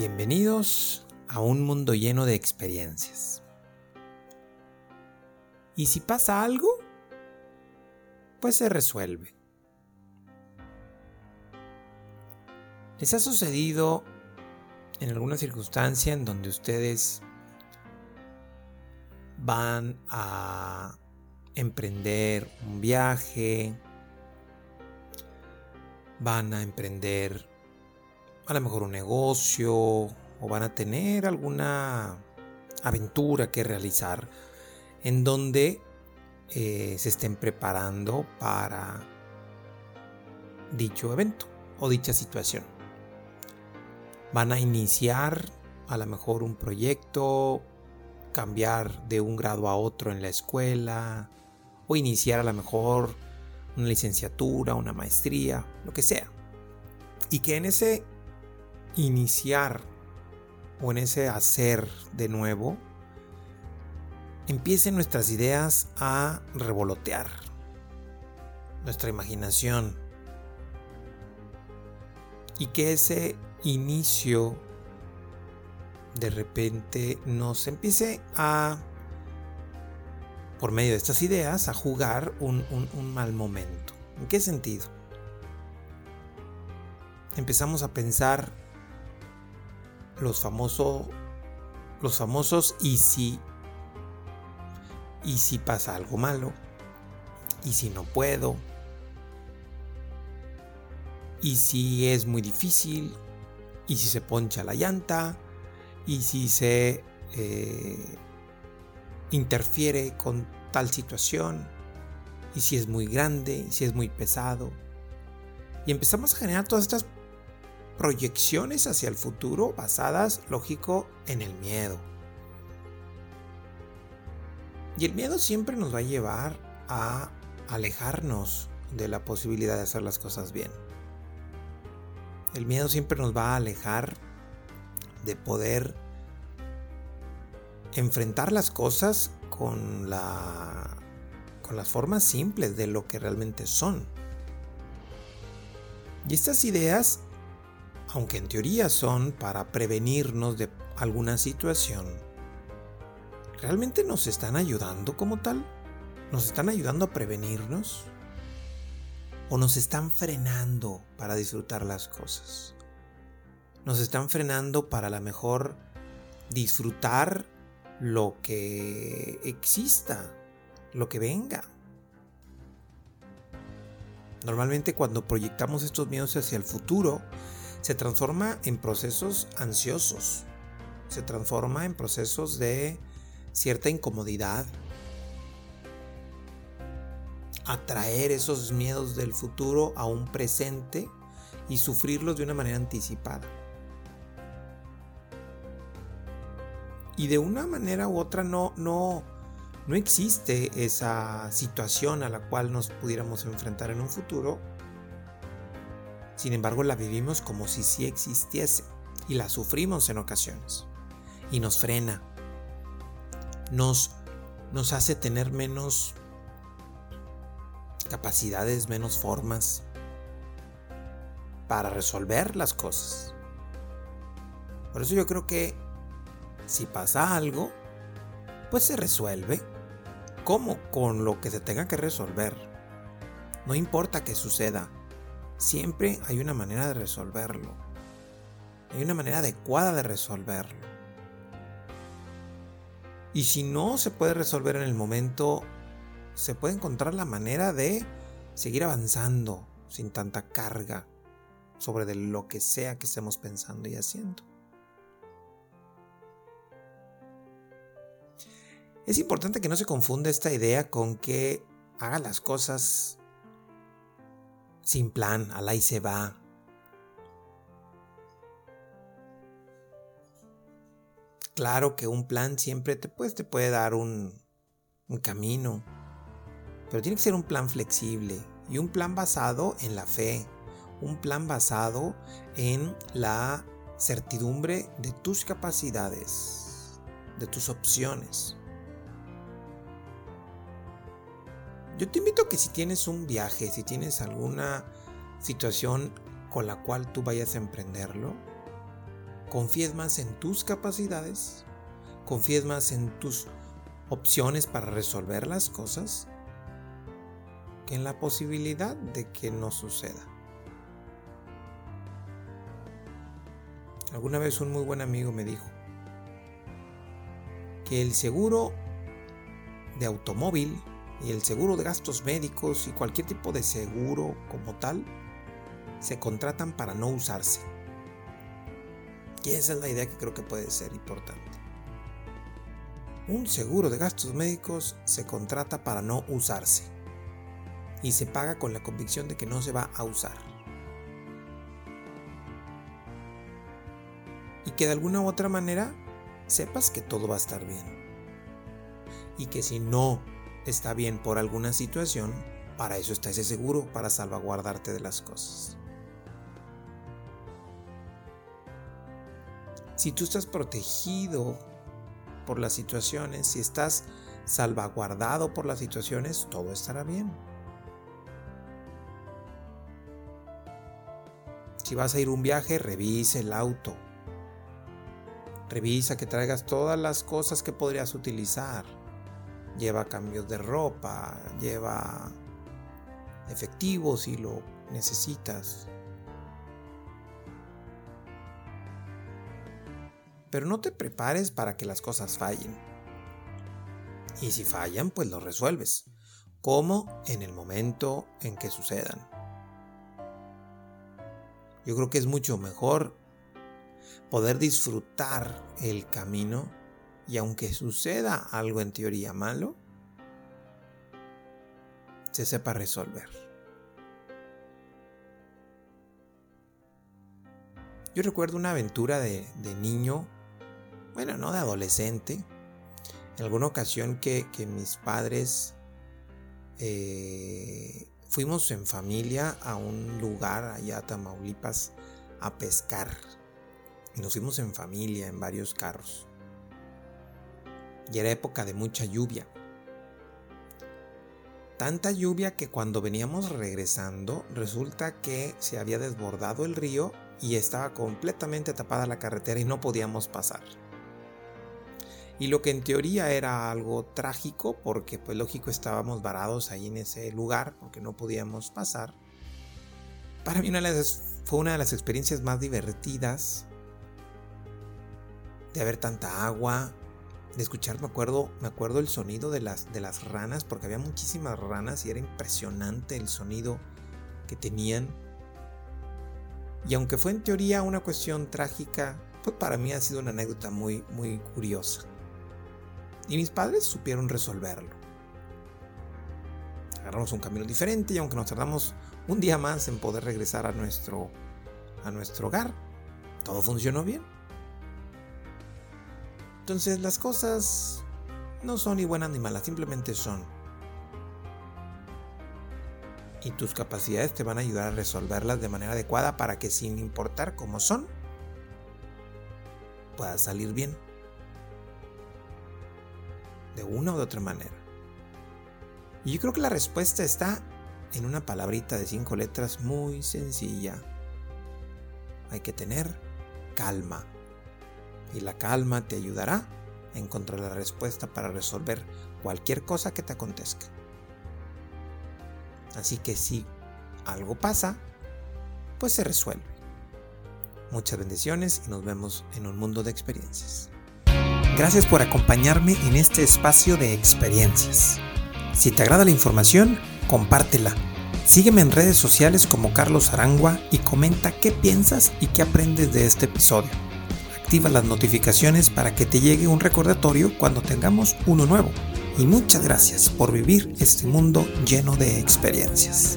Bienvenidos a un mundo lleno de experiencias. Y si pasa algo, pues se resuelve. ¿Les ha sucedido en alguna circunstancia en donde ustedes van a emprender un viaje, van a emprender a lo mejor un negocio o van a tener alguna aventura que realizar en donde eh, se estén preparando para dicho evento o dicha situación. Van a iniciar a lo mejor un proyecto, cambiar de un grado a otro en la escuela o iniciar a lo mejor una licenciatura, una maestría, lo que sea. Y que en ese iniciar o en ese hacer de nuevo, empiecen nuestras ideas a revolotear, nuestra imaginación, y que ese inicio de repente nos empiece a, por medio de estas ideas, a jugar un, un mal momento. ¿En qué sentido? Empezamos a pensar los famosos los famosos y si y si pasa algo malo y si no puedo y si es muy difícil y si se poncha la llanta y si se eh, interfiere con tal situación y si es muy grande y si es muy pesado. Y empezamos a generar todas estas proyecciones hacia el futuro basadas, lógico, en el miedo. Y el miedo siempre nos va a llevar a alejarnos de la posibilidad de hacer las cosas bien. El miedo siempre nos va a alejar de poder enfrentar las cosas con la con las formas simples de lo que realmente son. Y estas ideas aunque en teoría son para prevenirnos de alguna situación, ¿realmente nos están ayudando como tal? ¿Nos están ayudando a prevenirnos? ¿O nos están frenando para disfrutar las cosas? Nos están frenando para a lo mejor disfrutar lo que exista, lo que venga. Normalmente cuando proyectamos estos miedos hacia el futuro, se transforma en procesos ansiosos, se transforma en procesos de cierta incomodidad, atraer esos miedos del futuro a un presente y sufrirlos de una manera anticipada. Y de una manera u otra no, no, no existe esa situación a la cual nos pudiéramos enfrentar en un futuro sin embargo, la vivimos como si sí existiese y la sufrimos en ocasiones. Y nos frena. Nos, hace tener menos capacidades, menos formas para resolver las cosas. Por eso yo creo que si pasa algo, pues se resuelve. como Con lo que se tenga que resolver. No importa que suceda siempre hay una manera de resolverlo. Hay una manera adecuada de resolverlo. Y si no se puede resolver en el momento, se puede encontrar la manera de seguir avanzando sin tanta carga sobre de lo que sea que estemos pensando y haciendo. Es importante que no se confunda esta idea con que haga las cosas sin plan, al ahí se va. Claro que un plan siempre te, pues, puede dar un camino, pero tiene que ser un plan flexible y un plan basado en la fe, un plan basado en la certidumbre de tus capacidades, de tus opciones. Yo te invito a que si tienes un viaje, si tienes alguna situación con la cual tú vayas a emprenderlo, confíes más en tus capacidades, confíes más en tus opciones para resolver las cosas que en la posibilidad de que no suceda. Alguna vez un muy buen amigo me dijo que el seguro de automóvil y el seguro de gastos médicos y cualquier tipo de seguro como tal se contratan para no usarse. Y esa es la idea que creo que puede ser importante. Un seguro de gastos médicos se contrata para no usarse y se paga con la convicción de que no se va a usar. Y que de alguna u otra manera sepas que todo va a estar bien. Y que si no está bien por alguna situación, para eso está ese seguro, para salvaguardarte de las cosas. Si tú estás protegido por las situaciones, si estás salvaguardado por las situaciones, todo estará bien. Si vas a ir un viaje, revisa el auto. Revisa que traigas todas las cosas que podrías utilizar. Lleva cambios de ropa, lleva efectivo si lo necesitas. Pero no te prepares para que las cosas fallen. Y si fallan, pues lo resuelves. Como en el momento en que sucedan. Yo creo que es mucho mejor poder disfrutar el camino y aunque suceda algo en teoría malo, se sepa resolver. Yo recuerdo una aventura de, niño bueno, no de adolescente, en alguna ocasión que, mis padres eh, fuimos en familia a un lugar allá a Tamaulipas a pescar. Y nos fuimos en familia, en varios carros. Y era época de mucha lluvia. Tanta lluvia que cuando veníamos regresando resulta que se había desbordado el río y estaba completamente tapada la carretera y no podíamos pasar. Y lo que en teoría era algo trágico, porque pues lógico estábamos varados ahí en ese lugar, porque no podíamos pasar. Para mí una fue una de las experiencias más divertidas de ver tanta agua, de escuchar, me acuerdo, me acuerdo el sonido de las, de las ranas, porque había muchísimas ranas y era impresionante el sonido que tenían. Y aunque fue en teoría una cuestión trágica, pues para mí ha sido una anécdota muy, muy curiosa. Y mis padres supieron resolverlo. Agarramos un camino diferente y aunque nos tardamos un día más en poder regresar a nuestro, a nuestro hogar, todo funcionó bien. Entonces las cosas no son ni buenas ni malas, simplemente son. Y tus capacidades te van a ayudar a resolverlas de manera adecuada para que sin importar cómo son, puedas salir bien de una u otra manera. Y yo creo que la respuesta está en una palabrita de cinco letras muy sencilla. Hay que tener calma. Y la calma te ayudará a encontrar la respuesta para resolver cualquier cosa que te acontezca. Así que si algo pasa, pues se resuelve. Muchas bendiciones y nos vemos en un mundo de experiencias. Gracias por acompañarme en este espacio de experiencias. Si te agrada la información, compártela. Sígueme en redes sociales como Carlos Arangua y comenta qué piensas y qué aprendes de este episodio. Activa las notificaciones para que te llegue un recordatorio cuando tengamos uno nuevo. Y muchas gracias por vivir este mundo lleno de experiencias.